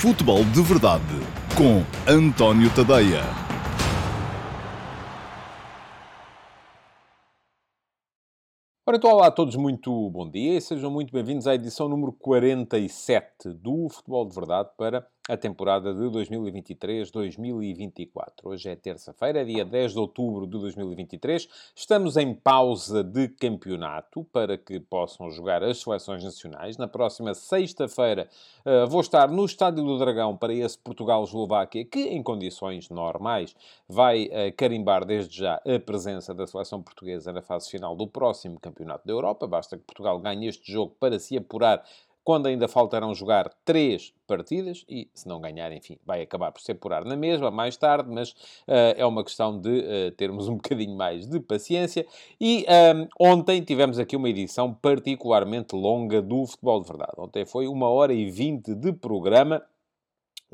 Futebol de Verdade com António Tadeia. Ora, então, olá a todos, muito bom dia e sejam muito bem-vindos à edição número 47 do Futebol de Verdade para a temporada de 2023-2024. Hoje é terça-feira, dia 10 de outubro de 2023. Estamos em pausa de campeonato para que possam jogar as seleções nacionais. Na próxima sexta-feira uh, vou estar no Estádio do Dragão para esse Portugal-Eslováquia, que em condições normais vai uh, carimbar desde já a presença da seleção portuguesa na fase final do próximo Campeonato da Europa. Basta que Portugal ganhe este jogo para se apurar quando ainda faltarão jogar três partidas e, se não ganhar, enfim, vai acabar por se apurar na mesma mais tarde, mas uh, é uma questão de uh, termos um bocadinho mais de paciência. E um, ehm, ontem tivemos aqui uma edição particularmente longa do Futebol de Verdade. Ontem foi uma hora e vinte de programa.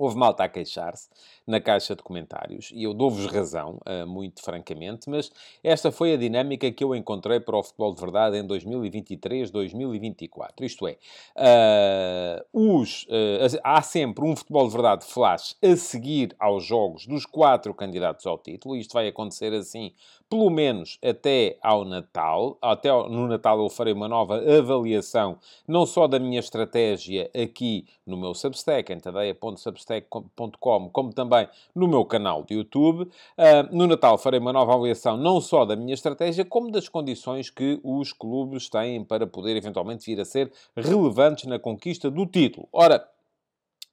Houve malta a queixar-se na caixa de comentários e eu dou-vos razão, uh, muito francamente, mas esta foi a dinâmica que eu encontrei para o futebol de verdade em 2023-2024. Isto é, uh, os, uh, há sempre um futebol de verdade flash a seguir aos jogos dos quatro candidatos ao título. Isto vai acontecer assim pelo menos até ao Natal. Até no Natal eu farei uma nova avaliação, não só da minha estratégia aqui no meu Substack, em tadeia.substack.com, como também no meu canal de YouTube. Uh, no Natal farei uma nova avaliação, não só da minha estratégia, como das condições que os clubes têm para poder eventualmente vir a ser relevantes na conquista do título. Ora,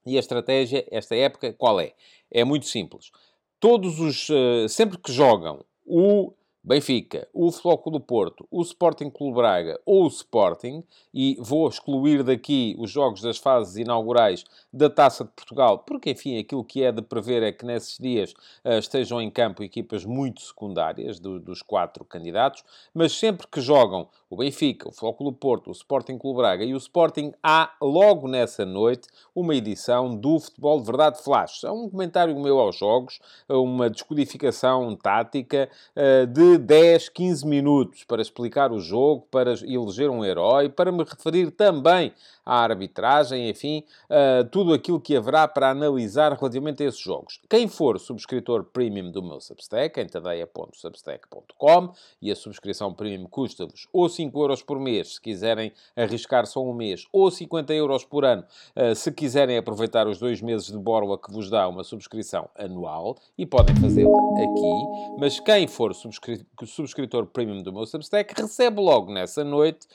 e a estratégia, esta época, qual é? É muito simples. Todos os. Uh, sempre que jogam o Benfica, o Flóculo do Porto, o Sporting Clube Braga ou o Sporting, e vou excluir daqui os jogos das fases inaugurais da Taça de Portugal, porque, enfim, aquilo que é de prever é que nesses dias uh, estejam em campo equipas muito secundárias do, dos quatro candidatos, mas sempre que jogam o Benfica, o Flóculo do Porto, o Sporting Clube Braga e o Sporting, há logo nessa noite uma edição do Futebol de Verdade Flash. É um comentário meu aos jogos, uma descodificação tática uh, de 10, 15 minutos para explicar o jogo, para eleger um herói, para me referir também à arbitragem, enfim, uh, tudo aquilo que haverá para analisar relativamente a esses jogos. Quem for subscritor premium do meu Substack, em tadeia.substack.com, e a subscrição premium custa-vos ou 5 euros por mês, se quiserem arriscar só um mês, ou 50 euros por ano, uh, se quiserem aproveitar os dois meses de borla que vos dá uma subscrição anual, e podem fazê-la aqui, mas quem for subscri subscritor premium do meu Substack recebe logo nessa noite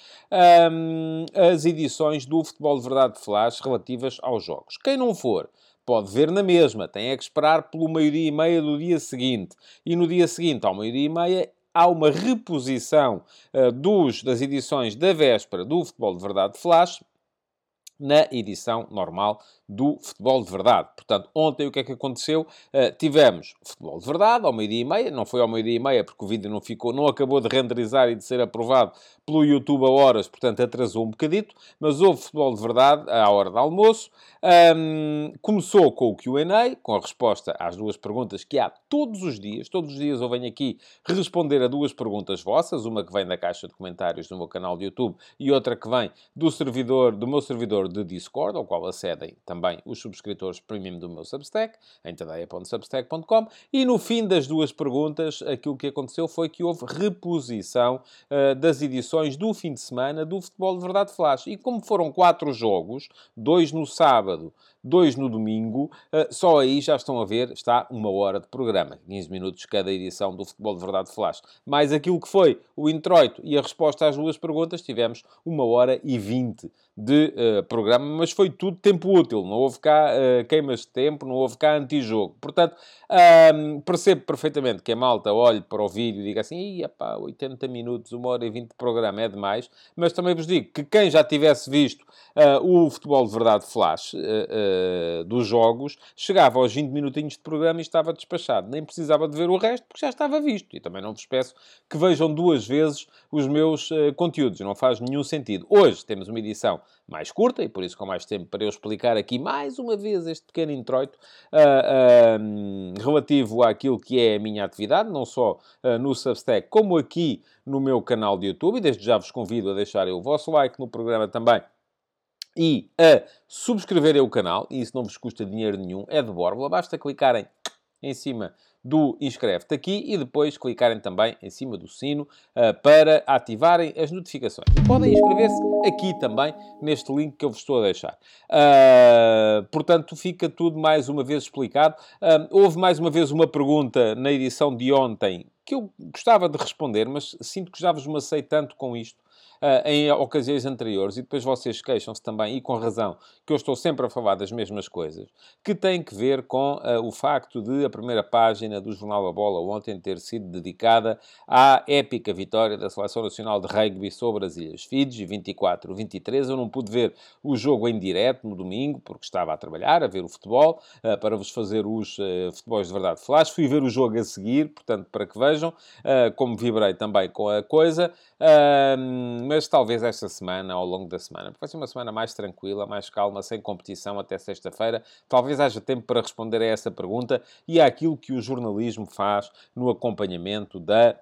um, as edições do Futebol de Verdade Flash relativas aos jogos. Quem não for, pode ver na mesma, tem é que esperar pelo meio-dia e meia do dia seguinte. E no dia seguinte, ao meio-dia e meia, há uma reposição uh, dos, das edições da véspera do Futebol de Verdade Flash na edição normal do futebol de verdade. Portanto, ontem o que é que aconteceu? Uh, tivemos futebol de verdade ao meio-dia e meia, não foi ao meio-dia e meia porque o vídeo não ficou, não acabou de renderizar e de ser aprovado pelo YouTube a horas, portanto atrasou um bocadito, mas houve futebol de verdade à hora do almoço. Um, começou com o Q&A, com a resposta às duas perguntas que há todos os dias. Todos os dias eu venho aqui responder a duas perguntas vossas, uma que vem da caixa de comentários do meu canal de YouTube e outra que vem do servidor, do meu servidor de Discord, ao qual acedem também os subscritores premium do meu Substack, em tadeia.substack.com, e no fim das duas perguntas, aquilo que aconteceu foi que houve reposição uh, das edições do fim de semana do Futebol de Verdade Flash. E como foram quatro jogos, dois no sábado, dois no domingo, uh, só aí já estão a ver, está uma hora de programa, 15 minutos cada edição do Futebol de Verdade Flash. Mais aquilo que foi o introito e a resposta às duas perguntas, tivemos uma hora e vinte de uh, programa, mas foi tudo tempo útil, não houve cá uh, queimas de tempo, não houve cá antijogo. Portanto, percebo perfeitamente que a malta olhe para o vídeo e diga assim, pá, 80 minutos, uma hora e 20 de programa é demais, mas também vos digo que quem já tivesse visto uh, o futebol de verdade flash dos jogos, chegava aos 20 minutinhos de programa e estava despachado. Nem precisava de ver o resto, porque já estava visto. E também não vos peço que vejam duas vezes os meus conteúdos, não faz nenhum sentido. Hoje temos uma edição mais curta, e por isso com mais tempo para eu explicar aqui mais uma vez este pequeno introito uh, uh, relativo àquilo que é a minha atividade, não só uh, no Substack, como aqui no meu canal de YouTube. E desde já vos convido a deixarem o vosso like no programa também e a subscreverem o canal, e isso não vos custa dinheiro nenhum, é de borla, basta clicarem em cima do inscreve-te aqui e depois clicarem também em cima do sino uh, para ativarem as notificações. E podem inscrever-se aqui também neste link que eu vos estou a deixar. Uh, portanto, fica tudo mais uma vez explicado. Uh, houve mais uma vez uma pergunta na edição de ontem que eu gostava de responder, mas sinto que já vos macei tanto com isto em ocasiões anteriores, e depois vocês queixam-se também, e com razão, que eu estou sempre a falar das mesmas coisas, que tem que ver com uh, o facto de a primeira página do Jornal da Bola ontem ter sido dedicada à épica vitória da Seleção Nacional de Rugby sobre as Ilhas Fiji, 24-23. Eu não pude ver o jogo em direto no domingo, porque estava a trabalhar, a ver o futebol, uh, para vos fazer os futebols de verdade flash. Fui ver o jogo a seguir, portanto, para que vejam como vibrei também com a coisa mas talvez esta semana, ao longo da semana, porque vai ser uma semana mais tranquila, mais calma, sem competição até sexta-feira, talvez haja tempo para responder a essa pergunta e àquilo que o jornalismo faz no acompanhamento da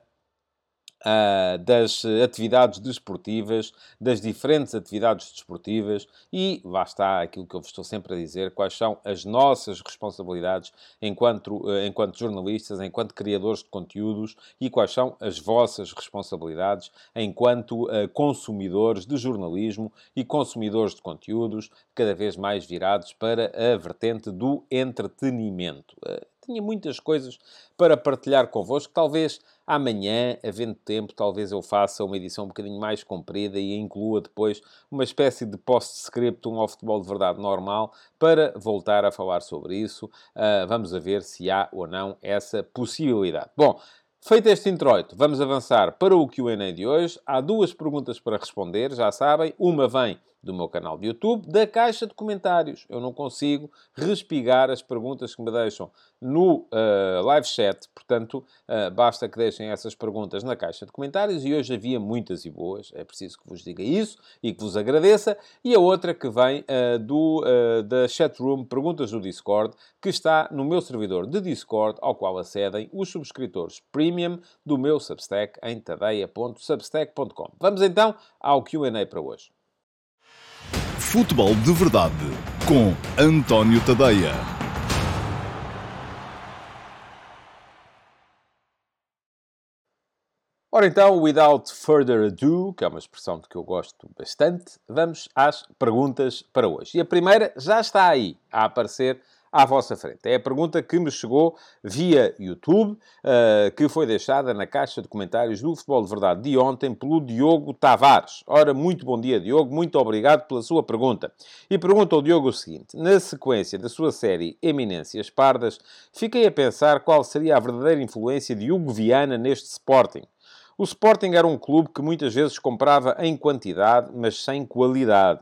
Uh, das atividades desportivas, das diferentes atividades desportivas e lá está aquilo que eu vos estou sempre a dizer, quais são as nossas responsabilidades enquanto, uh, enquanto jornalistas, enquanto criadores de conteúdos e quais são as vossas responsabilidades enquanto uh, consumidores de jornalismo e consumidores de conteúdos, cada vez mais virados para a vertente do entretenimento. Tinha muitas coisas para partilhar convosco, talvez Amanhã, havendo tempo, talvez eu faça uma edição um bocadinho mais comprida e inclua depois uma espécie de post-scriptum ao futebol de verdade normal para voltar a falar sobre isso. Uh, vamos a ver se há ou não essa possibilidade. Bom, Feito este introito, vamos avançar para o Q&A de hoje. Há duas perguntas para responder, já sabem. Uma vem do meu canal de YouTube, da caixa de comentários. Eu não consigo respigar as perguntas que me deixam no uh, live chat, portanto, uh, basta que deixem essas perguntas na caixa de comentários e hoje havia muitas e boas, é preciso que vos diga isso e que vos agradeça. E a outra que vem uh, do, da chatroom Perguntas do Discord, que está no meu servidor de Discord, ao qual acedem os subscritores premium do meu Substack em tadeia.substack.com. Vamos então ao Q&A para hoje. Futebol de Verdade com António Tadeia. Ora então, without further ado, que é uma expressão de que eu gosto bastante, vamos às perguntas para hoje. E a primeira já está aí a aparecer à vossa frente. É a pergunta que me chegou via YouTube, uh, que foi deixada na caixa de comentários do Futebol de Verdade de ontem pelo Diogo Tavares. Ora, muito bom dia, Diogo. Muito obrigado pela sua pergunta. E pergunta ao Diogo o seguinte. Na sequência da sua série Eminências Pardas, fiquei a pensar qual seria a verdadeira influência de Hugo Viana neste Sporting. O Sporting era um clube que muitas vezes comprava em quantidade, mas sem qualidade.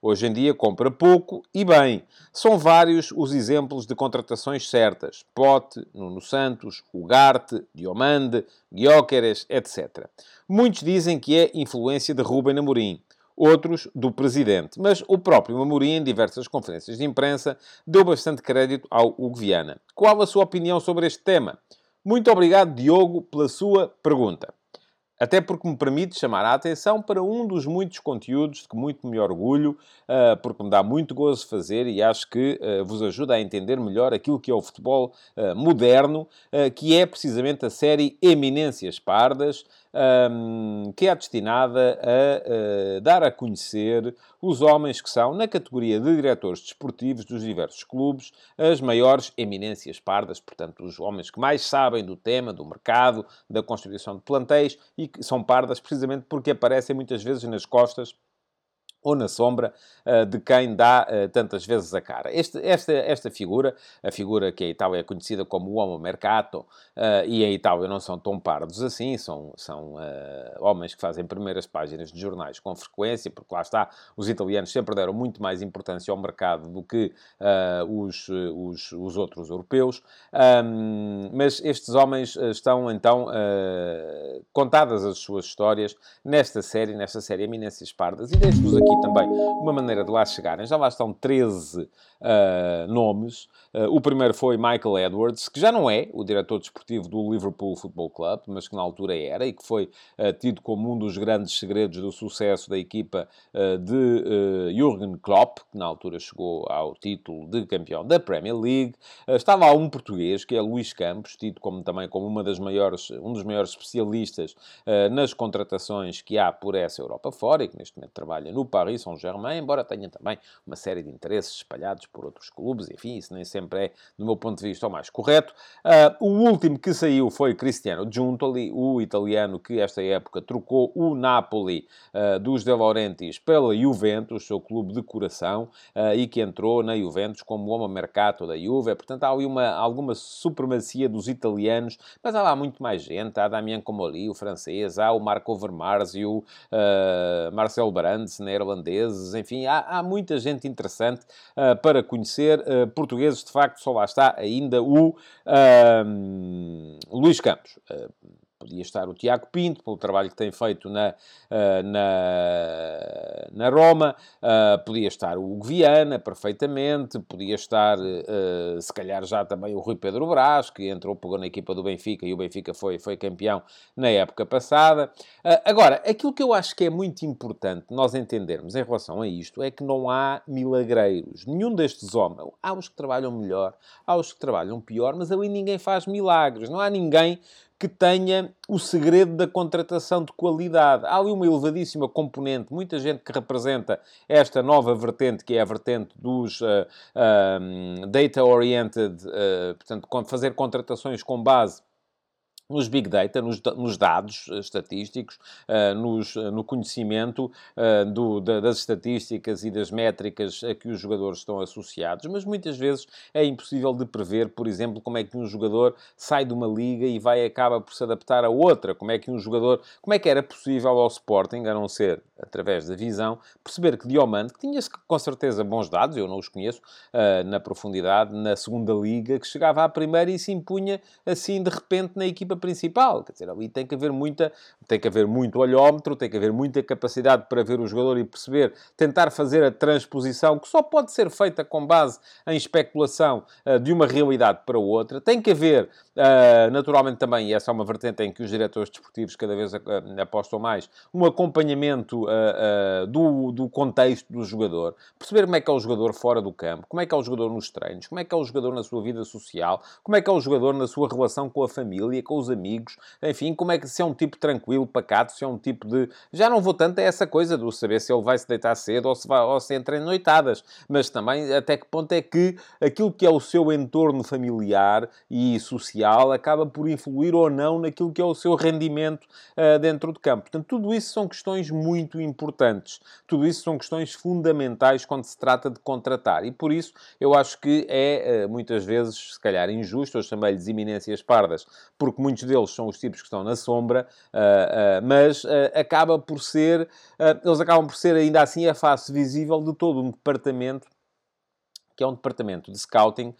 Hoje em dia compra pouco e bem. São vários os exemplos de contratações certas. Pote, Nuno Santos, Ugarte, Diomande, Guióqueres, etc. Muitos dizem que é influência de Ruben Amorim. Outros do presidente. Mas o próprio Amorim, em diversas conferências de imprensa, deu bastante crédito ao Hugo Viana. Qual a sua opinião sobre este tema? Muito obrigado, Diogo, pela sua pergunta. Até porque me permite chamar a atenção para um dos muitos conteúdos de que muito me orgulho, uh, porque me dá muito gozo fazer e acho que uh, vos ajuda a entender melhor aquilo que é o futebol uh, moderno, que é precisamente a série Eminências Pardas, que é destinada a, a, dar a conhecer os homens que são, na categoria de diretores desportivos dos diversos clubes, as maiores eminências pardas, portanto, os homens que mais sabem do tema, do mercado, da constituição de plantéis e são pardas precisamente porque aparecem muitas vezes nas costas ou na sombra uh, de quem dá uh, tantas vezes a cara. Este, esta, esta figura, a figura que em Itália é conhecida como o Homo Mercato, uh, e em Itália não são tão pardos assim, são, são homens que fazem primeiras páginas de jornais com frequência, porque lá está, os italianos sempre deram muito mais importância ao mercado do que os, os, os, outros europeus, um, mas estes homens estão então contadas as suas histórias nesta série, nesta série Eminências Pardas, e deixo-vos aqui aqui também uma maneira de lá chegarem. Já lá estão 13 uh, nomes. Uh, o primeiro foi Michael Edwards, que já não é o diretor desportivo do Liverpool Football Club, mas que na altura era e que foi uh, tido como um dos grandes segredos do sucesso da equipa de Jürgen Klopp, que na altura chegou ao título de campeão da Premier League. estava lá um português, que é Luís Campos, tido como, também como uma das maiores, um dos maiores especialistas nas contratações que há por essa Europa fora e que neste momento trabalha no Saint-Germain, embora tenha também uma série de interesses espalhados por outros clubes, enfim, isso nem sempre é, do meu ponto de vista, o mais correto. Uh, o último que saiu foi Cristiano Giuntoli, o italiano que esta época trocou o Napoli uh, dos De Laurentiis pela Juventus, seu clube de coração, uh, e que entrou na Juventus como homem mercato da Juve. Portanto, há uma, alguma supremacia dos italianos, mas há lá muito mais gente. Há Damien Comoli, o francês, há o Marco Vermarzio, uh, Marcel Brands, neerlandeses, enfim, há, há muita gente interessante uh, para conhecer. Uh, portugueses, de facto, só lá está ainda o Luís Campos. Podia estar o Tiago Pinto, pelo trabalho que tem feito na, uh, na, na Roma, uh, podia estar o Hugo Viana, perfeitamente, podia estar, uh, se calhar, já também o Rui Pedro Brás, que entrou, pegou na equipa do Benfica e o Benfica foi, foi campeão na época passada. agora, aquilo que eu acho que é muito importante nós entendermos em relação a isto é que não há milagreiros. Nenhum destes homens, há os que trabalham melhor, há os que trabalham pior, mas ali ninguém faz milagres. Não há ninguém que tenha o segredo da contratação de qualidade. Há ali uma elevadíssima componente, muita gente que representa esta nova vertente, que é a vertente dos uh, data-oriented, uh, portanto, fazer contratações com base nos big data, nos, nos dados eh, estatísticos, uh, nos, eh, no conhecimento uh, do, da, das estatísticas e das métricas a que os jogadores estão associados, mas muitas vezes é impossível de prever, por exemplo, como é que um jogador sai de uma liga e vai acaba por se adaptar a outra, como é que um jogador, como é que era possível ao Sporting, a não ser através da visão, perceber que Diomande, que tinha com certeza bons dados, eu não os conheço uh, na profundidade, na segunda liga, que chegava à primeira e se impunha assim de repente na equipa principal. Quer dizer, ali tem que haver muita, tem que haver muito olhómetro, tem que haver muita capacidade para ver o jogador e perceber, tentar fazer a transposição, que só pode ser feita com base em especulação uh, de uma realidade para outra. Tem que haver, uh, naturalmente também, e essa é uma vertente em que os diretores desportivos cada vez apostam mais, um acompanhamento uh, do, do contexto do jogador, perceber como é que é o jogador fora do campo, como é que é o jogador nos treinos, como é que é o jogador na sua vida social, como é que é o jogador na sua relação com a família, com os amigos, enfim, como é que se é um tipo tranquilo, pacato, se é um tipo de. Já não vou tanto a essa coisa do saber se ele vai se deitar cedo ou se, vai, ou se entra em noitadas, mas também até que ponto é que aquilo que é o seu entorno familiar e social acaba por influir ou não naquilo que é o seu rendimento uh, dentro de campo. Portanto, tudo isso são questões muito importantes. Tudo isso são questões fundamentais quando se trata de contratar. E por isso eu acho que é uh, muitas vezes, se calhar, injusto, eu chamei-lhes iminências pardas, porque muitos deles são os tipos que estão na sombra, uh, uh, mas uh, acaba por ser, eles acabam por ser ainda assim a face visível de todo um departamento que é um departamento de scouting,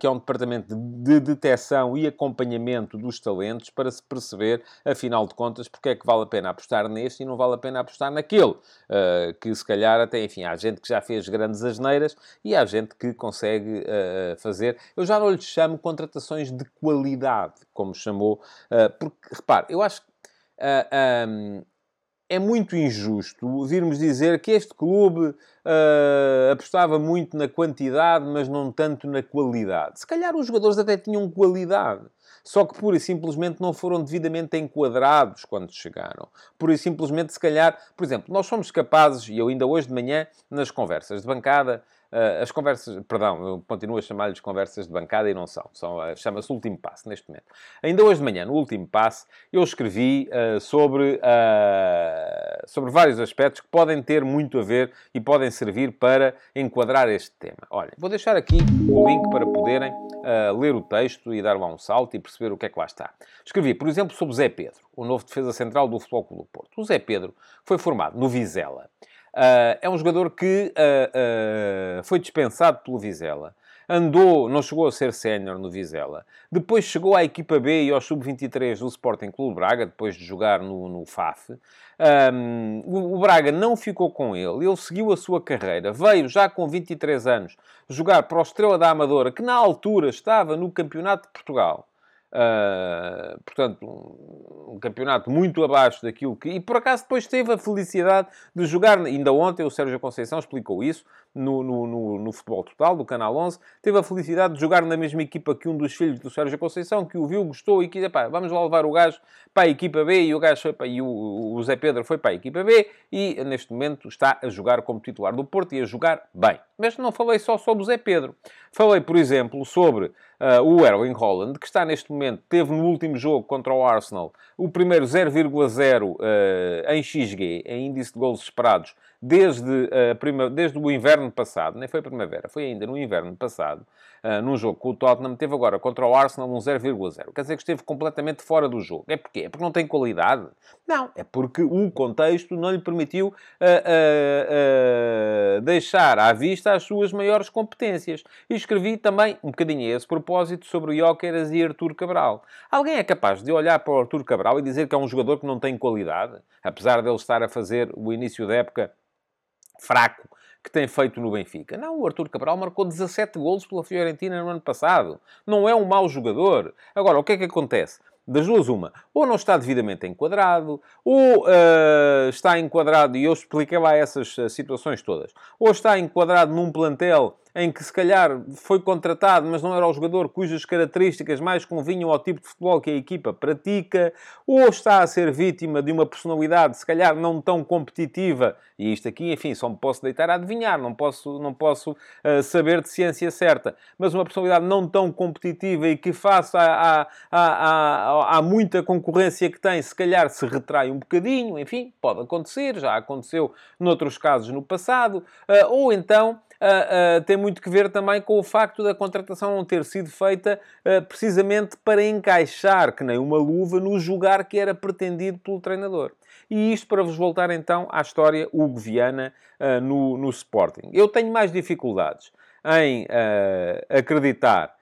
que é um departamento de detecção e acompanhamento dos talentos para se perceber, afinal de contas, porque é que vale a pena apostar neste e não vale a pena apostar naquele. Que se calhar até, enfim, há gente que já fez grandes asneiras e há gente que consegue fazer. Eu já não lhe chamo contratações de qualidade, como chamou, porque, repare, eu acho que. Um, é muito injusto virmos dizer que este clube uh, apostava muito na quantidade, mas não tanto na qualidade. Se calhar os jogadores até tinham qualidade. Só que pura e simplesmente não foram devidamente enquadrados quando chegaram. Pura e simplesmente, se calhar, por exemplo, nós somos capazes, e eu ainda hoje de manhã, nas conversas de bancada, as conversas, perdão, eu continuo a chamar-lhes conversas de bancada e não são, são uh, chama-se último passo neste momento. Ainda hoje de manhã, no último passo, eu escrevi uh, sobre, sobre vários aspectos que podem ter muito a ver e podem servir para enquadrar este tema. Olha, vou deixar aqui o link para poderem ler o texto e dar lá um salto e perceber o que é que lá está. Escrevi, por exemplo, sobre Zé Pedro, o novo defesa central do Futebol Clube do Porto. O Zé Pedro foi formado no Vizela. Uh, é um jogador que uh, uh, foi dispensado pelo Vizela. Andou, não chegou a ser sénior no Vizela. Depois chegou à equipa B e ao sub-23 do Sporting Clube Braga, depois de jogar no, no FAF. Um, o, Braga não ficou com ele, ele seguiu a sua carreira. Veio já com 23 anos jogar para o Estrela da Amadora, que na altura estava no Campeonato de Portugal. Uh, portanto, um, um, campeonato muito abaixo daquilo que. E por acaso depois teve a felicidade de jogar. Ainda ontem o Sérgio Conceição explicou isso no, no, no, no, Futebol Total, do Canal 11. Teve a felicidade de jogar na mesma equipa que um dos filhos do Sérgio Conceição, que o viu, gostou e quis, pá, vamos lá levar o gajo para a equipa B. E o gajo foi para, e o, o Zé Pedro foi para a equipa B e neste momento está a jogar como titular do Porto e a jogar bem. Mas não falei só sobre o Zé Pedro. Falei, por exemplo, sobre Uh, o Erling Holland, que está neste momento, teve no último jogo contra o Arsenal o primeiro 0,0 uh, em XG, em índice de gols esperados, desde, uh, prima, desde o inverno passado, nem foi primavera, foi ainda no inverno passado, uh, num jogo com o Tottenham, teve agora contra o Arsenal um 0,0. Quer dizer que esteve completamente fora do jogo. É porque É porque não tem qualidade? Não, é porque o contexto não lhe permitiu uh, deixar à vista as suas maiores competências. E escrevi também, um bocadinho a esse propósito, sobre o Jóqueras e Artur Cabral. Alguém é capaz de olhar para o Artur Cabral e dizer que é um jogador que não tem qualidade, apesar dele estar a fazer o início da época fraco que tem feito no Benfica. Não, o Artur Cabral marcou 17 golos pela Fiorentina no ano passado. Não é um mau jogador. Agora, o que é que acontece? Das duas, uma. Ou não está devidamente enquadrado, ou uh, está enquadraado, e eu expliquei lá essas uh, situações todas, ou está enquadrado num plantel em que se calhar foi contratado, mas não era o jogador cujas características mais convinham ao tipo de futebol que a equipa pratica, ou está a ser vítima de uma personalidade se calhar não tão competitiva, e isto aqui, enfim, só me posso deitar a adivinhar, não posso, não posso uh, saber de ciência certa, mas uma personalidade não tão competitiva e que face à, muita concorrência que tem, se calhar se retrai um bocadinho, enfim, pode acontecer, já aconteceu noutros casos no passado, uh, ou então uh, uh, tem muito que ver também com o facto da contratação não ter sido feita uh, precisamente para encaixar, que nem uma luva, no jogar que era pretendido pelo treinador. E isto para vos voltar então à história Hugo Viana no, no Sporting. Eu tenho mais dificuldades em acreditar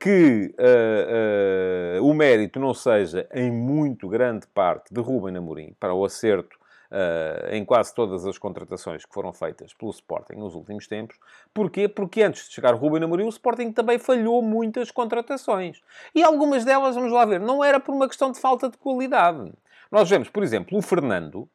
que uh, uh, o mérito não seja, em muito grande parte, de Ruben Amorim para o acerto uh, em quase todas as contratações que foram feitas pelo Sporting nos últimos tempos. Porquê? Porque antes de chegar Ruben Amorim, o Sporting também falhou muitas contratações. E algumas delas, vamos lá ver, não era por uma questão de falta de qualidade. Nós vemos, por exemplo, o Fernando,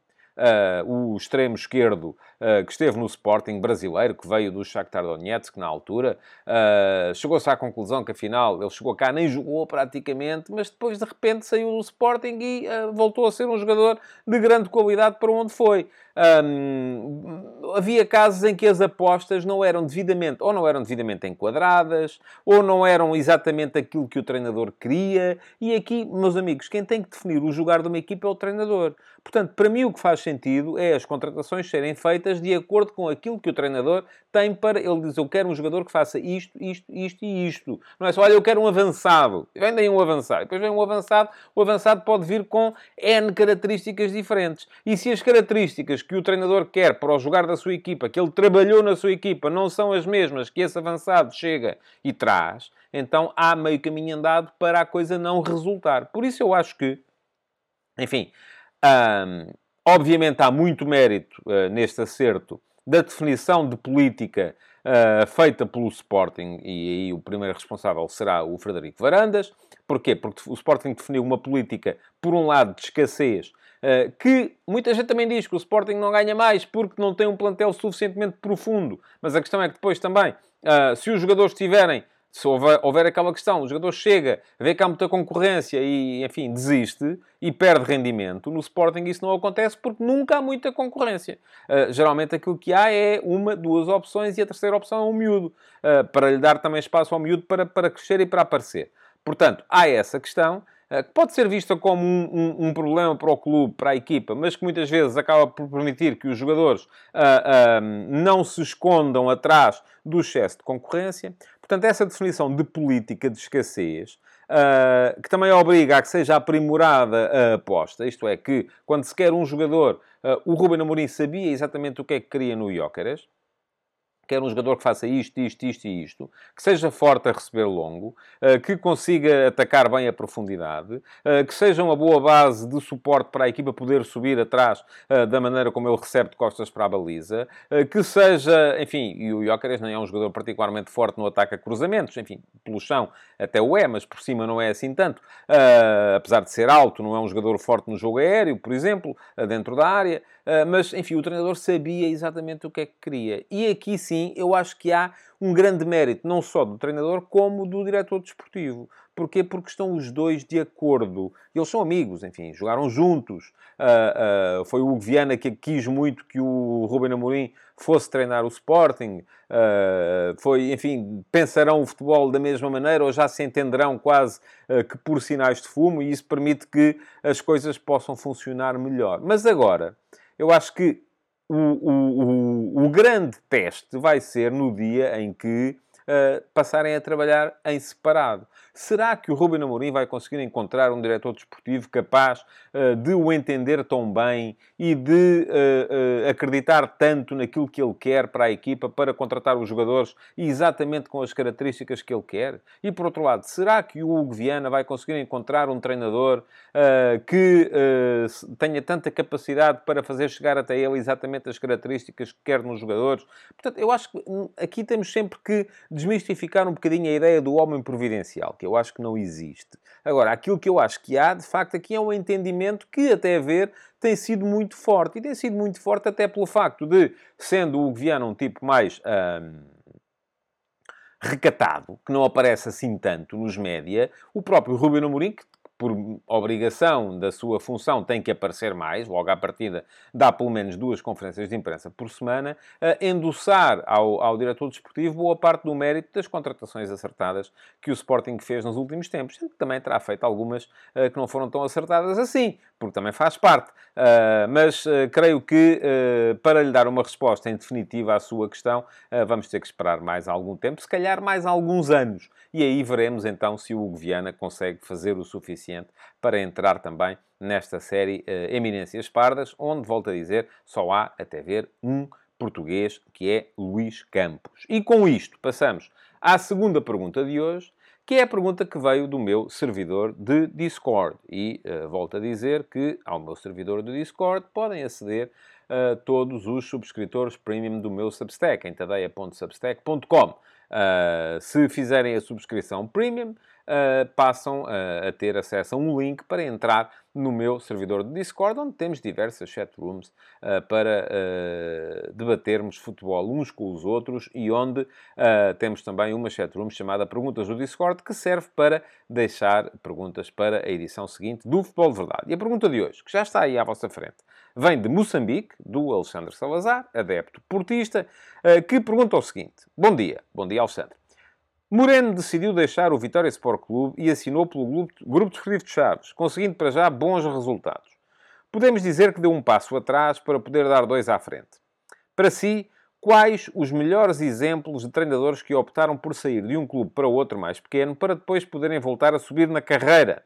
o extremo esquerdo uh, que esteve no Sporting brasileiro, que veio do Shakhtar Donetsk na altura, uh, chegou-se à conclusão que afinal ele chegou cá, nem jogou praticamente, mas depois de repente saiu do Sporting e voltou a ser um jogador de grande qualidade para onde foi. Um, havia casos em que as apostas não eram devidamente, ou não eram devidamente enquadradas, ou não eram exatamente aquilo que o treinador queria. E aqui, meus amigos, quem tem que definir o jogar de uma equipa é o treinador. Portanto, para mim o que faz sentido é as contratações serem feitas de acordo com aquilo que o treinador tem para. Ele diz: Eu quero um jogador que faça isto, isto, isto e isto. Não é só, olha, eu quero um avançado. Vem daí um avançado. Depois vem um avançado. O avançado pode vir com N características diferentes. E se as características que o treinador quer para o jogar da sua equipa, que ele trabalhou na sua equipa, não são as mesmas que esse avançado chega e traz, então há meio caminho andado para a coisa não resultar. Por isso eu acho que, enfim, hum, obviamente há muito mérito uh, neste acerto da definição de política uh, feita pelo Sporting, e aí o primeiro responsável será o Frederico Varandas. Porquê? Porque o Sporting definiu uma política, por um lado, de escassez que muita gente também diz que o Sporting não ganha mais porque não tem um plantel suficientemente profundo. Mas a questão é que depois também, eh, se os jogadores tiverem se houver, houver, aquela questão, o jogador chega, vê que há muita concorrência e, enfim, desiste e perde rendimento, no Sporting isso não acontece porque nunca há muita concorrência. Uh, geralmente aquilo que há é uma, duas opções e a terceira opção é um miúdo, para lhe dar também espaço ao miúdo para, para crescer e para aparecer. Portanto, há essa questão eh, que pode ser vista como um, um, um, problema para o clube, para a equipa, mas que muitas vezes acaba por permitir que os jogadores uh, uh, não se escondam atrás do excesso de concorrência. Portanto, essa definição de política de escassez uh, que também obriga a que seja aprimorada a aposta. Isto é, que quando se quer um jogador, uh, o Ruben Amorim sabia exatamente o que é que queria no Jóqueres, quer um jogador que faça isto, isto, isto e isto, que seja forte a receber longo, eh, que consiga atacar bem a profundidade, eh, que seja uma boa base de suporte para a equipa poder subir atrás eh, da maneira como ele recebe de costas para a baliza, que seja, enfim, e o Jóqueres não é um jogador particularmente forte no ataque a cruzamentos, enfim, pelo chão até o é, mas por cima não é assim tanto, apesar de ser alto, não é um jogador forte no jogo aéreo, por exemplo, dentro da área, mas, enfim, o treinador sabia exatamente o que é que queria. E aqui sim sim, eu acho que há um grande mérito, não só do treinador, como do diretor desportivo. Porquê? Porque estão os dois de acordo. Eles são amigos, enfim, jogaram juntos. Uh, uh, foi o Hugo Viana que quis muito que o Ruben Amorim fosse treinar o Sporting. Uh, foi, enfim, pensarão o futebol da mesma maneira ou já se entenderão quase que por sinais de fumo e isso permite que as coisas possam funcionar melhor. Mas agora, eu acho que o, o, o, grande teste vai ser no dia em que uh, passarem a trabalhar em separado. Será que o Ruben Amorim vai conseguir encontrar um diretor desportivo capaz uh, de o entender tão bem e de uh, uh, acreditar tanto naquilo que ele quer para a equipa para contratar os jogadores exatamente com as características que ele quer? E por outro lado, será que o Hugo Viana vai conseguir encontrar um treinador que tenha tanta capacidade para fazer chegar até ele exatamente as características que quer nos jogadores? Portanto, eu acho que hum, aqui temos sempre que desmistificar um bocadinho a ideia do homem providencial eu acho que não existe. Agora, aquilo que eu acho que há, de facto, aqui é um entendimento que, até ver, tem sido muito forte. E tem sido muito forte até pelo facto de, sendo o Guiana um tipo mais... Hum, recatado, que não aparece assim tanto nos média, o próprio Ruben Amorim, que por obrigação da sua função, tem que aparecer mais, logo à partida dá pelo menos duas conferências de imprensa por semana, a endossar ao, ao diretor desportivo boa parte do mérito das contratações acertadas que o Sporting fez nos últimos tempos, que também terá feito algumas uh, que não foram tão acertadas assim, porque também faz parte. Uh, mas uh, creio que para lhe dar uma resposta em definitiva à sua questão, vamos ter que esperar mais algum tempo, se calhar mais alguns anos. E aí veremos então se o Hugo Viana consegue fazer o suficiente para entrar também nesta série uh, Eminências Pardas, onde, volto a dizer, só há até ver um português, que é Luís Campos. E com isto passamos à segunda pergunta de hoje, que é a pergunta que veio do meu servidor de Discord. E uh, volto a dizer que ao meu servidor de Discord podem aceder uh, todos os subscritores premium do meu Substack, em tadeia.substack.com. Uh, se fizerem a subscrição premium, uh, passam uh, a ter acesso a um link para entrar no meu servidor de Discord, onde temos diversas chatrooms uh, para debatermos futebol uns com os outros e onde temos também uma chatroom chamada Perguntas do Discord, que serve para deixar perguntas para a edição seguinte do Futebol de Verdade. E a pergunta de hoje, que já está aí à vossa frente, vem de Moçambique, do Alexandre Salazar, adepto portista, que pergunta o seguinte: Bom dia, bom dia, Alexandre. Moreno decidiu deixar o Vitória Sport Clube e assinou pelo Grupo Desportivo de Chaves, conseguindo para já bons resultados. Podemos dizer que deu um passo atrás para poder dar dois à frente. Para si, quais os melhores exemplos de treinadores que optaram por sair de um clube para outro mais pequeno para depois poderem voltar a subir na carreira?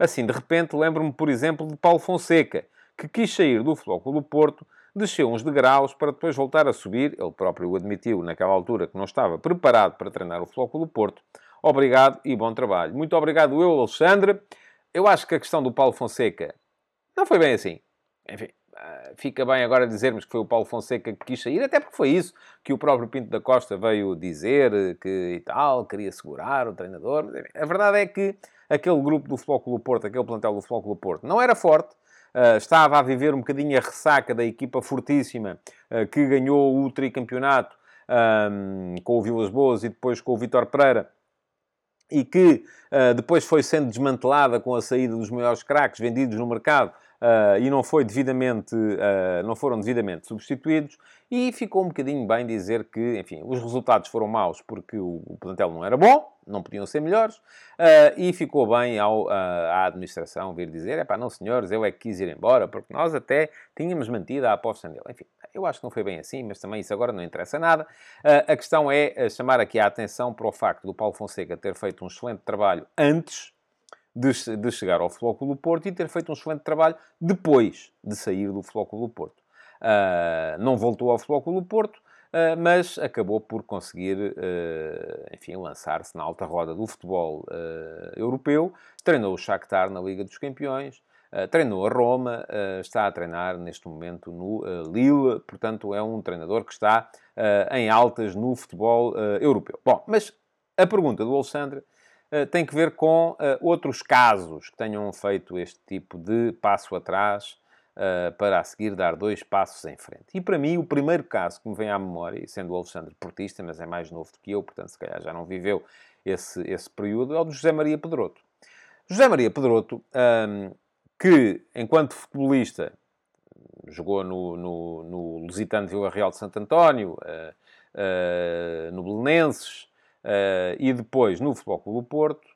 Assim, de repente, lembro-me, por exemplo, de Paulo Fonseca, que quis sair do Futebol do Porto desceu uns degraus para depois voltar a subir. Ele próprio admitiu naquela altura que não estava preparado para treinar o Flóculo do Porto. Obrigado e bom trabalho. Muito obrigado eu, Alexandre. Eu acho que a questão do Paulo Fonseca não foi bem assim. Enfim, ah, fica bem agora dizermos que foi o Paulo Fonseca que quis sair, até porque foi isso que o próprio Pinto da Costa veio dizer, que e tal, queria segurar o treinador. A verdade é que aquele grupo do Flóculo Porto, aquele plantel do Flóculo Porto, não era forte, estava a viver um bocadinho a ressaca da equipa fortíssima uh, que ganhou o tricampeonato um, com o Vilas Boas e depois com o Vitor Pereira e que uh, depois foi sendo desmantelada com a saída dos maiores craques vendidos no mercado uh, e não, foi devidamente, uh, não foram devidamente substituídos. E ficou um bocadinho bem dizer que, enfim, os resultados foram maus porque o, plantel não era bom, não podiam ser melhores, uh, e ficou bem ao, à administração vir dizer, é pá, não senhores, eu é que quis ir embora, porque nós até tínhamos mantido a aposta nele. Enfim, eu acho que não foi bem assim, mas também isso agora não interessa nada. Uh, a questão é chamar aqui a atenção para o facto do Paulo Fonseca ter feito um excelente trabalho antes de, de chegar ao Flóculo do Porto e ter feito um excelente trabalho depois de sair do Flóculo do Porto. Uh, não voltou ao Flóculo do Porto, uh, mas acabou por conseguir, uh, enfim, lançar-se na alta roda do futebol europeu. Treinou o Shakhtar na Liga dos Campeões, treinou a Roma, está a treinar neste momento no Lille, portanto é um treinador que está em altas no futebol europeu. Bom, mas a pergunta do Alexandre uh, tem que ver com uh, outros casos que tenham feito este tipo de passo atrás para a seguir dar dois passos em frente. E para mim, o primeiro caso que me vem à memória, sendo o Alexandre portista, mas é mais novo do que eu, portanto, se calhar já não viveu esse, esse período, é o de José Maria Pedroto. José Maria Pedroto, um, que enquanto futebolista jogou no, no, no Lusitano Vila Real de Santo António, no Belenenses, Uh, e depois no Futebol Clube do Porto,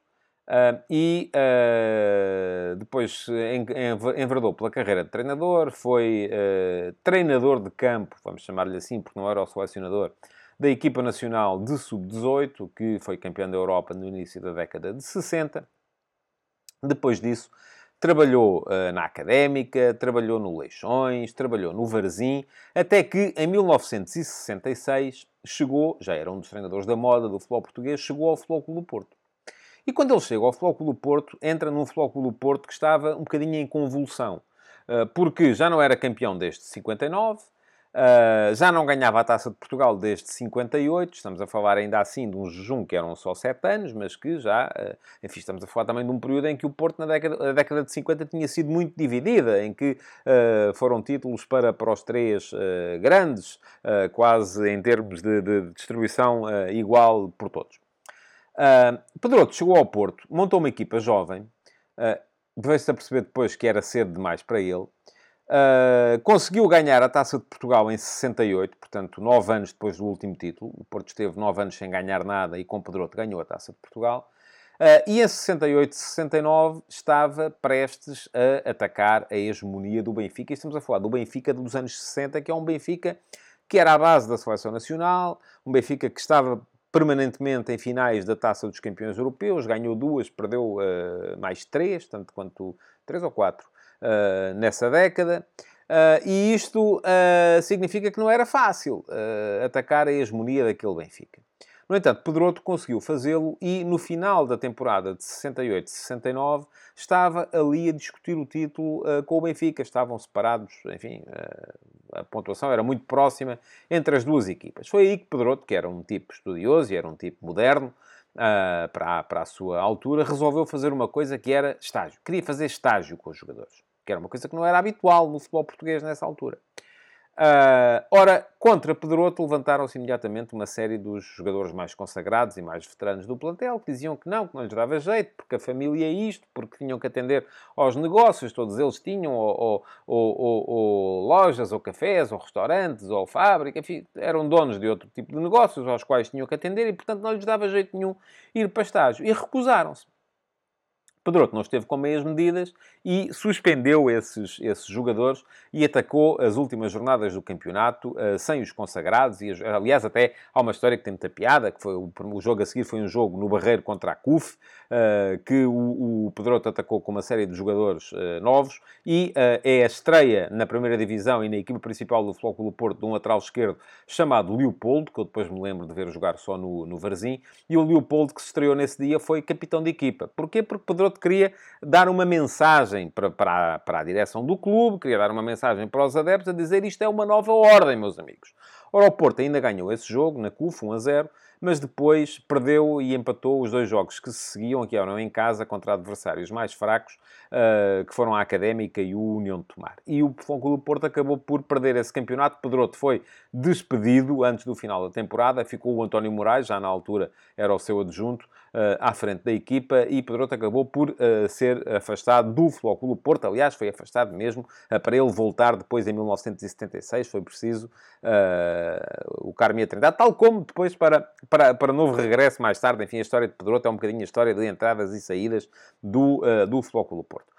uh, e uh, depois enverdou pela carreira de treinador, foi treinador de campo, vamos chamar-lhe assim, porque não era o selecionador, da equipa nacional de sub-18, que foi campeão da Europa no início da década de 60. Depois disso, trabalhou uh, na Académica, trabalhou no Leixões, trabalhou no Varzim, até que em 1966 chegou, já era um dos treinadores da moda do futebol português, chegou ao Futebol Clube do Porto. E quando ele chega ao do Porto, entra num do Porto que estava um bocadinho em convulsão. Uh, porque já não era campeão desde 59, Uh, já não ganhava a Taça de Portugal desde 58, estamos a falar ainda assim de um jejum que eram só 7 anos, mas que já, uh, enfim, estamos a falar também de um período em que o Porto, na década, na década de 50, tinha sido muito dividida, em que foram títulos para, para os três grandes, quase em termos de, de distribuição igual por todos. Uh, Pedroto chegou ao Porto, montou uma equipa jovem, uh, veio-se a perceber depois que era cedo demais para ele, Uh, conseguiu ganhar a Taça de Portugal em 68, portanto, nove anos depois do último título. O Porto esteve nove anos sem ganhar nada e com Pedroto ganhou a Taça de Portugal. Uh, e em 68, 69 estava prestes a atacar a hegemonia do Benfica. E estamos a falar do Benfica dos anos 60, que é um Benfica que era a base da seleção nacional, um Benfica que estava permanentemente em finais da Taça dos Campeões Europeus, ganhou duas, perdeu uh, mais três, tanto quanto três ou quatro uh, nessa década. Uh, e isto significa que não era fácil atacar a hegemonia daquele Benfica. No entanto, Pedroto conseguiu fazê-lo e no final da temporada de 68-69 estava ali a discutir o título com o Benfica. Estavam separados, enfim, a pontuação era muito próxima entre as duas equipas. Foi aí que Pedroto, que era um tipo estudioso e era um tipo moderno, Uh, para, para a sua altura, resolveu fazer uma coisa que era estágio. Queria fazer estágio com os jogadores que era uma coisa que não era habitual no futebol português nessa altura. Uh, ora, contra Pedroto levantaram-se imediatamente uma série dos jogadores mais consagrados e mais veteranos do plantel, que diziam que não, que não lhes dava jeito, porque a família é isto, porque tinham que atender aos negócios, todos eles tinham, ou, ou, ou, ou lojas, ou cafés, ou restaurantes, ou fábrica, enfim, eram donos de outro tipo de negócios aos quais tinham que atender e, portanto, não lhes dava jeito nenhum ir para estágio. E recusaram-se. Pedroto não esteve com meias medidas e suspendeu esses, esses jogadores e atacou as últimas jornadas do campeonato uh, sem os consagrados. E, aliás, até há uma história que tem muita piada, que foi o, o jogo a seguir foi um jogo no Barreiro contra a CUF, uh, que o, o Pedroto atacou com uma série de jogadores uh, novos e é a estreia na primeira divisão e na equipa principal do Flóculo Porto de um lateral esquerdo chamado Leopoldo, que eu depois me lembro de ver jogar só no, no Varzim, e o Leopoldo que se estreou nesse dia foi capitão de equipa. Porquê? Porque Pedroto Queria dar uma mensagem para, para, para a direção do clube, queria dar uma mensagem para os adeptos a dizer isto é uma nova ordem, meus amigos. Ora, o Porto ainda ganhou esse jogo na CUF 1 a 0, mas depois perdeu e empatou os dois jogos que se seguiam, que eram em casa, contra adversários mais fracos, uh, que foram a Académica e o União de Tomar. E o Futebol do Porto acabou por perder esse campeonato. Pedroto foi despedido antes do final da temporada, ficou o António Moraes, já na altura era o seu adjunto, à frente da equipa, e Pedroto acabou por uh, ser afastado do do Porto. Aliás, foi afastado mesmo para ele voltar depois em 1976, foi preciso o Carme Trindade, tal como depois para para, para novo regresso mais tarde. Enfim, a história de Pedroto é um bocadinho a história de entradas e saídas do, do do Porto.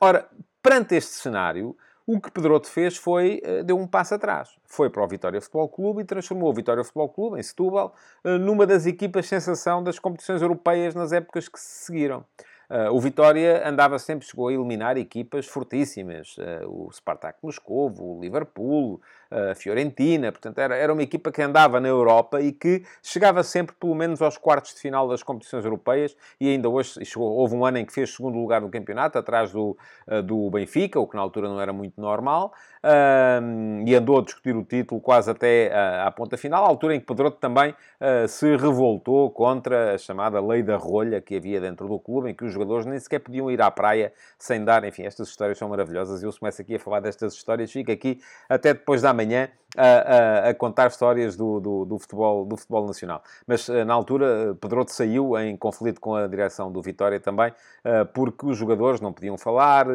Ora, perante este cenário, o que Pedroto fez foi, uh, deu um passo atrás. Foi para o Vitória Futebol Clube e transformou o Vitória Futebol Clube, em Setúbal, uh, numa das equipas sensação das competições europeias nas épocas que se seguiram. Uh, o Vitória andava sempre, chegou a eliminar equipas fortíssimas. O Spartak Moscou, o Liverpool, a Fiorentina. Portanto, era, era uma equipa que andava na Europa e que chegava sempre, pelo menos, aos quartos de final das competições europeias. E ainda hoje chegou, houve um ano em que fez segundo lugar no campeonato, atrás do, uh, do Benfica, o que na altura não era muito normal. e andou a discutir o título quase até à ponta final, à altura em que Pedroto também se revoltou contra a chamada lei da rolha que havia dentro do clube, em que os jogadores nem sequer podiam ir à praia sem dar. Enfim, estas histórias são maravilhosas. Eu começo aqui a falar destas histórias, fico aqui até depois da manhã a, a, a contar histórias do, do, do, futebol, do futebol nacional. Mas na altura, Pedroto saiu em conflito com a direção do Vitória também, porque os jogadores não podiam falar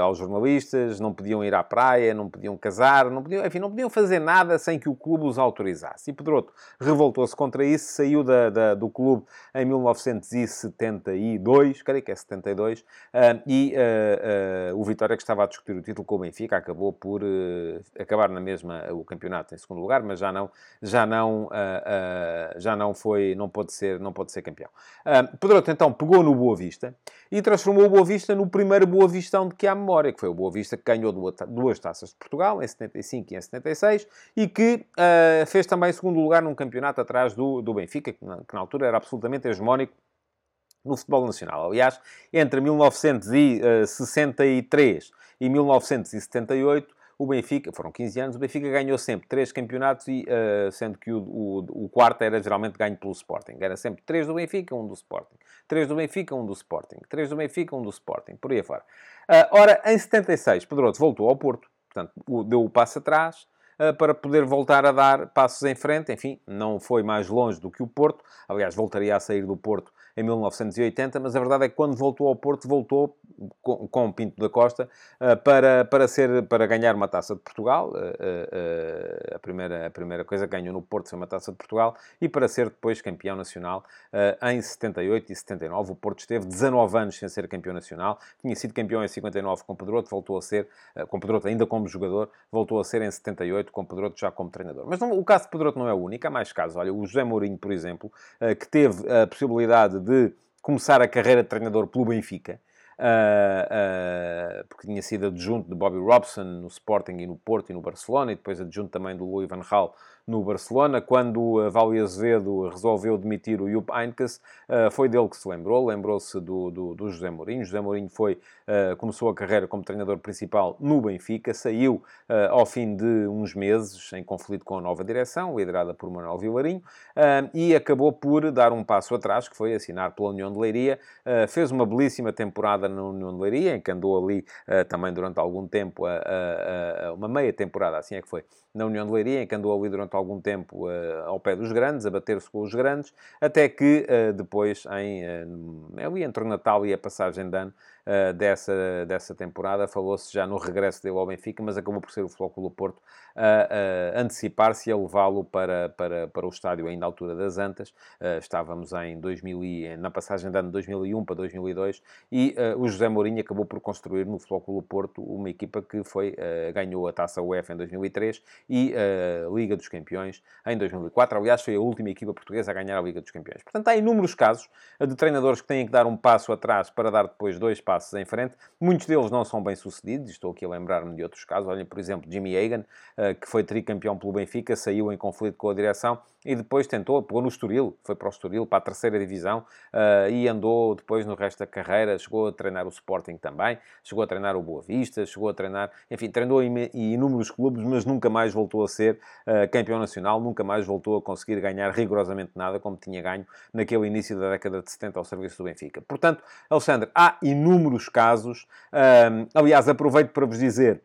aos jornalistas, não podiam ir à praia, não podiam casar, não podiam, enfim, não podiam fazer nada sem que o clube os autorizasse. E Pedroto revoltou-se contra isso, saiu da, da, do clube em 1972, creio que é 72, e o Vitória, que estava a discutir o título com o Benfica, acabou por acabar na mesma o campeonato em segundo lugar, mas já não, já não, já não foi, não pode ser, não pode ser campeão. Uh, Pedroto então pegou no Boa Vista e transformou o Boa Vista no primeiro Boa Vistão de que há memória, que foi o Boa Vista que ganhou duas taças de Portugal, em 75 e em 76, e que fez também segundo lugar num campeonato atrás do, do Benfica, que na, que na altura era absolutamente hegemónico no futebol nacional. Aliás, entre 1963 e 1978, o Benfica, foram 15 anos, o Benfica ganhou sempre três campeonatos, e, uh, sendo que o, o, o, quarto era geralmente ganho pelo Sporting. Era sempre três do Benfica, um do Sporting. Três do Benfica, um do Sporting. Três do Benfica, um do Sporting. Por aí afora. Uh, ora, em 76, Pedroso voltou ao Porto. Portanto, deu o passo atrás, eh, para poder voltar a dar passos em frente. Enfim, não foi mais longe do que o Porto. Aliás, voltaria a sair do Porto em 1980, mas a verdade é que quando voltou ao Porto, voltou com, com Pinto da Costa uh, para, para, ser, para ganhar uma taça de Portugal. Uh, uh, a, primeira, a primeira coisa que ganhou no Porto foi uma taça de Portugal e para ser depois campeão nacional em 78 e 79. O Porto esteve 19 anos sem ser campeão nacional. Tinha sido campeão em 59 com Pedroto, voltou a ser, com Pedroto ainda como jogador, voltou a ser em 78 com Pedroto já como treinador. Mas não, o caso de Pedroto não é o único, há mais casos. Olha, o José Mourinho, por exemplo, que teve a possibilidade de começar a carreira de treinador pelo Benfica, uh, uh, porque tinha sido adjunto de Bobby Robson no Sporting e no Porto e no Barcelona, e depois adjunto também do Louis van Gaal no Barcelona. Quando a Vali Azevedo resolveu demitir o Jupp Heynckes, uh, foi dele que se lembrou, lembrou-se do, do, do, José Mourinho. José Mourinho foi, uh, começou a carreira como treinador principal no Benfica, saiu ao fim de uns meses em conflito com a nova direção, liderada por Manuel Vilarinho, e acabou por dar um passo atrás, que foi assinar pela União de Leiria. fez uma belíssima temporada na União de Leiria, em que andou ali também durante algum tempo, uma meia temporada, assim é que foi, na União de Leiria, em que andou ali durante algum tempo uh, ao pé dos grandes, a bater-se com os grandes, até que uh, depois, em, uh, ali entre o Natal e a passagem de ano, uh, dessa, dessa temporada. Falou-se já no regresso dele ao Benfica, mas acabou por ser o Flóculo Porto a, a antecipar-se e a levá-lo para, para, para o estádio ainda à altura das Antas. Uh, estávamos em 2000 e, na passagem de ano de 2001 para 2002 e uh, o José Mourinho acabou por construir no Flóculo Porto uma equipa que foi, ganhou a Taça UEFA em 2003 e a Liga dos Campeões em 2004. Aliás, foi a última equipa portuguesa a ganhar a Liga dos Campeões. Portanto, há inúmeros casos de treinadores que têm que dar um passo atrás para dar depois dois passos passos em frente. Muitos deles não são bem sucedidos, estou aqui a lembrar-me de outros casos. Olhem, por exemplo, Jimmy Hagan, eh, que foi tricampeão pelo Benfica, saiu em conflito com a direção e depois tentou, pegou no Estoril, foi para o Estoril, para a terceira divisão, uh, e andou depois no resto da carreira, chegou a treinar o Sporting também, chegou a treinar o Boa Vista, chegou a treinar, enfim, treinou em, inúmeros clubes, mas nunca mais voltou a ser uh, campeão nacional, nunca mais voltou a conseguir ganhar rigorosamente nada, como tinha ganho naquele início da década de 70 ao serviço do Benfica. Portanto, Alexandre, há inúmeros casos, uh, aliás, aproveito para vos dizer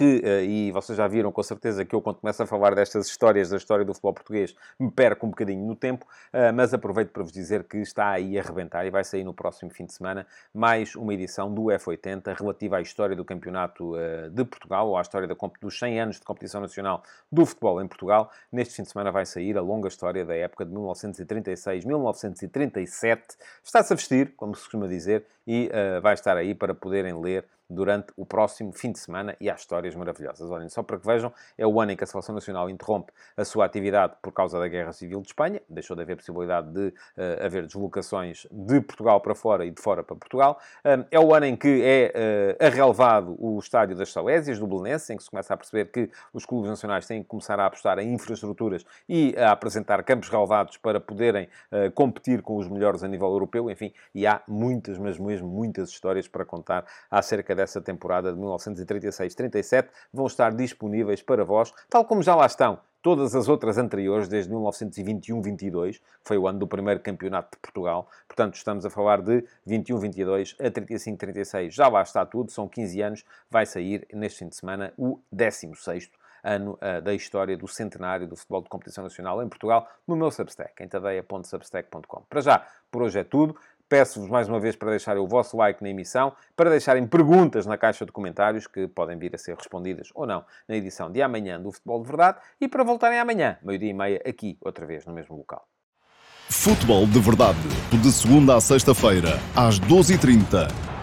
que, eh, e vocês já viram com certeza que eu, quando começo a falar destas histórias, da história do futebol português, me perco um bocadinho no tempo, eh, mas aproveito para vos dizer que está aí a rebentar e vai sair no próximo fim de semana mais uma edição do F80 relativa à história do Campeonato eh, de Portugal, ou à história dos 100 anos de competição nacional do futebol em Portugal. Neste fim de semana vai sair a longa história da época de 1936-1937. Está-se a vestir, como se costuma dizer, e vai estar aí para poderem ler durante o próximo fim de semana e há histórias maravilhosas. Olhem, só para que vejam, é o ano em que a Seleção Nacional interrompe a sua atividade por causa da Guerra Civil de Espanha, deixou de haver possibilidade de uh, haver deslocações de Portugal para fora e de fora para Portugal. Um, é o ano em que é uh, arrelvado o estádio das Salésias, do Belenense, em que se começa a perceber que os clubes nacionais têm que começar a apostar em infraestruturas e a apresentar campos relevados para poderem uh, competir com os melhores a nível europeu, enfim, e há muitas, mas mesmo muitas histórias para contar acerca dessa temporada de 1936-37, vão estar disponíveis para vós, tal como já lá estão todas as outras anteriores, desde 1921-22, que foi o ano do primeiro campeonato de Portugal. Portanto, estamos a falar de 21-22 a 35-36. Já lá está tudo, são 15 anos. Vai sair neste fim de semana o 16º ano uh, da história do centenário do futebol de competição nacional em Portugal, no meu Substack, em tadeia.substack.com. Para já, por hoje é tudo. Peço-vos mais uma vez para deixarem o vosso like na emissão, para deixarem perguntas na caixa de comentários, que podem vir a ser respondidas ou não na edição de amanhã do Futebol de Verdade, e para voltarem amanhã, meio-dia e meia, aqui, outra vez, no mesmo local. Futebol de Verdade, de segunda a sexta-feira, às 12h30